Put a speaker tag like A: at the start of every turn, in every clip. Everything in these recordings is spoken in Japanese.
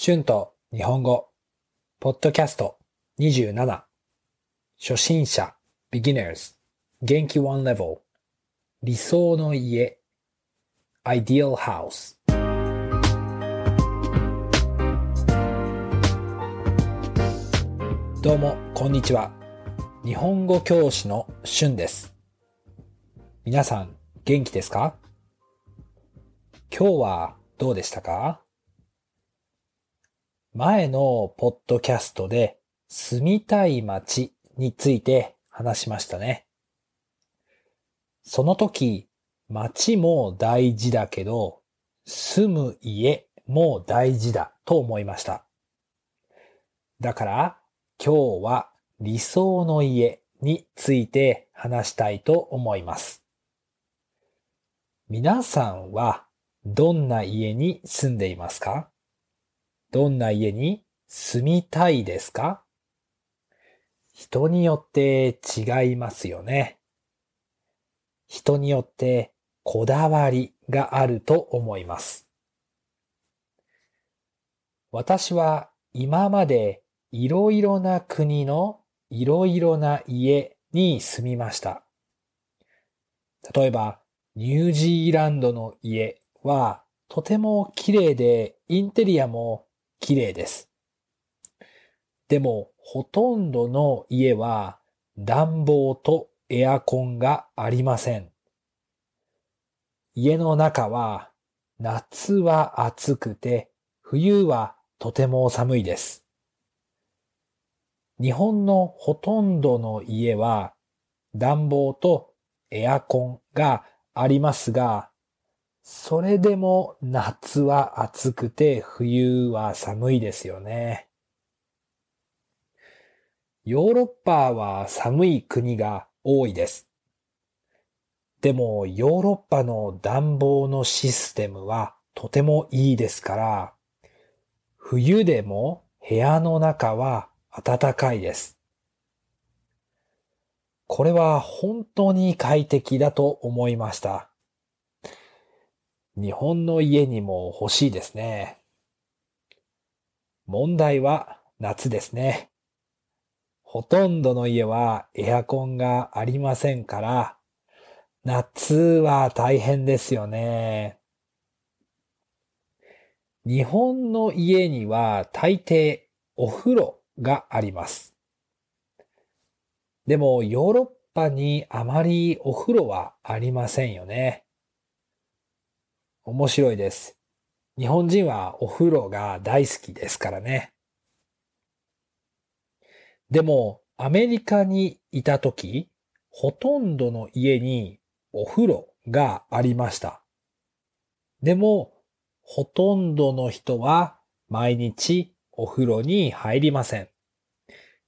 A: 春と日本語、ポッドキャスト27、初心者、beginners、元気 one level、理想の家、ideal house。どうも、こんにちは。日本語教師の春です。皆さん、元気ですか？今日はどうでしたか？前のポッドキャストで住みたい街について話しましたね。その時、街も大事だけど、住む家も大事だと思いました。だから今日は理想の家について話したいと思います。皆さんはどんな家に住んでいますか？どんな家に住みたいですか？人によって違いますよね。人によってこだわりがあると思います。私は今までいろいろな国のいろいろな家に住みました。例えば、ニュージーランドの家はとても綺麗でインテリアも綺麗です。でも、ほとんどの家は暖房とエアコンがありません。家の中は夏は暑くて冬はとても寒いです。日本のほとんどの家は暖房とエアコンがありますが、それでも夏は暑くて冬は寒いですよね。ヨーロッパは寒い国が多いです。でもヨーロッパの暖房のシステムはとてもいいですから、冬でも部屋の中は暖かいです。これは本当に快適だと思いました。日本の家にも欲しいですね。問題は夏ですね。ほとんどの家はエアコンがありませんから、夏は大変ですよね。日本の家には大抵お風呂があります。でもヨーロッパにあまりお風呂はありませんよね。面白いです。日本人はお風呂が大好きですからね。でもアメリカにいたとき、ほとんどの家にお風呂がありました。でも、ほとんどの人は毎日お風呂に入りません。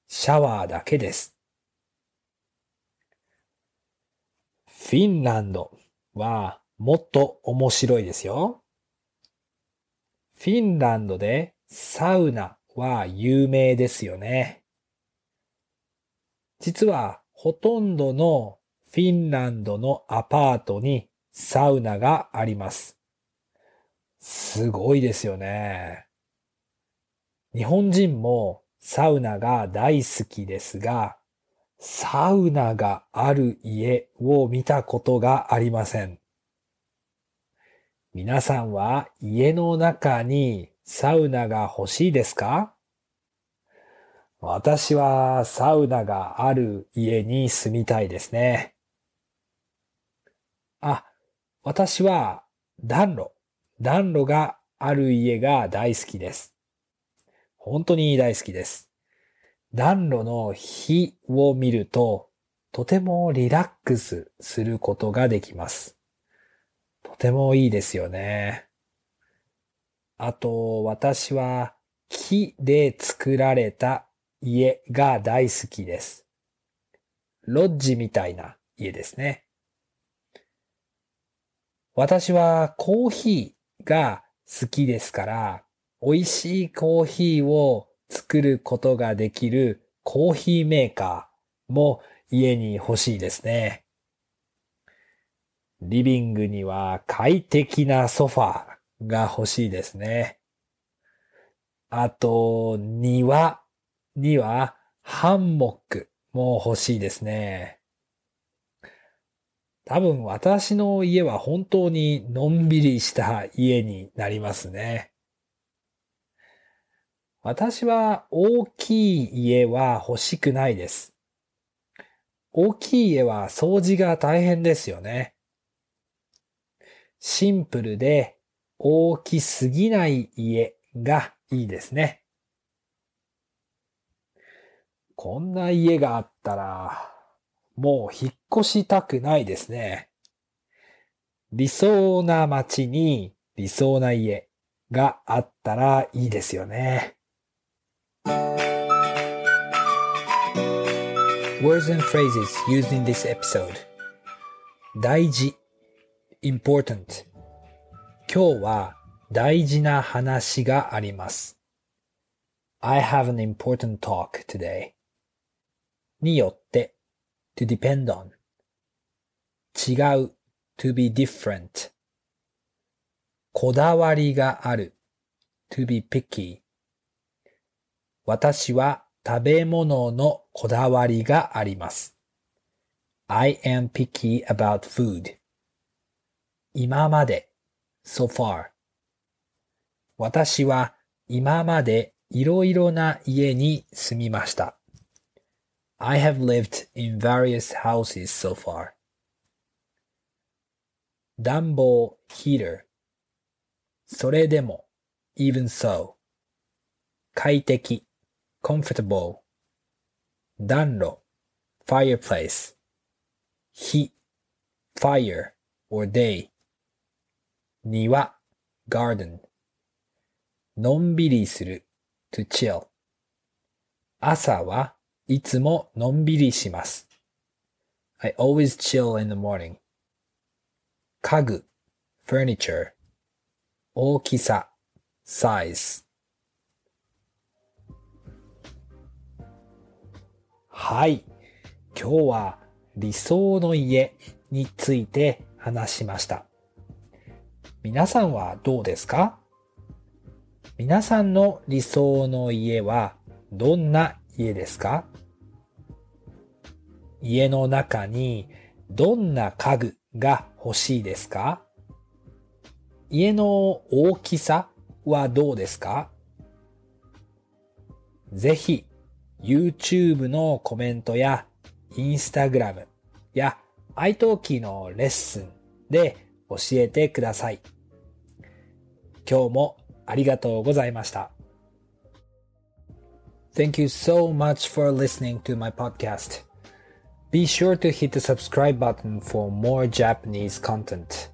A: シャワーだけです。フィンランドはもっと面白いですよ。フィンランドでサウナは有名ですよね。実はほとんどのフィンランドのアパートにサウナがあります。すごいですよね。日本人もサウナが大好きですが、サウナがある家を見たことがありません。皆さんは家の中にサウナが欲しいですか？私はサウナがある家に住みたいですね。あ、私は暖炉、暖炉がある家が大好きです。本当に大好きです。暖炉の火を見ると、とてもリラックスすることができます。とてもいいですよね。あと、私は木で作られた家が大好きです。ロッジみたいな家ですね。私はコーヒーが好きですから、美味しいコーヒーを作ることができるコーヒーメーカーも家に欲しいですね。リビングには快適なソファーが欲しいですね。あと、庭にはハンモックも欲しいですね。多分私の家は本当にのんびりした家になりますね。私は大きい家は欲しくないです。大きい家は掃除が大変ですよね。シンプルで大きすぎない家がいいですね。こんな家があったら、もう引っ越したくないですね。理想な街に理想な家があったらいいですよね。Words and phrases used in this episode 大事 important 今日は大事な話があります。I have an important talk today によって to depend on 違う to be different こだわりがある to be picky 私は食べ物のこだわりがあります。I am picky about food. 今まで so far 私は今までいろいろな家に住みました。I have lived in various houses so far. 暖房 heater それでも even so 快適 comfortable 暖炉 fireplace 火 fire or day 庭 garden のんびりする to chill 朝はいつものんびりします I always chill in the morning 家具 furniture 大きさ size はい。今日は理想の家について話しました。皆さんはどうですか？皆さんの理想の家はどんな家ですか？家の中にどんな家具が欲しいですか？家の大きさはどうですか？ぜひ YouTube のコメントや Instagram や iTalki のレッスンで教えてください。今日もありがとうございました。Thank you so much for listening to my podcast. Be sure to hit the subscribe button for more Japanese content.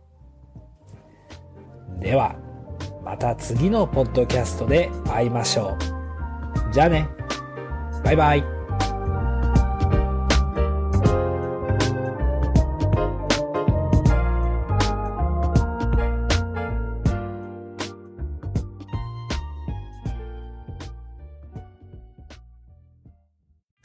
A: では、また次のポッドキャストで会いましょう。じゃあね。バイバイ。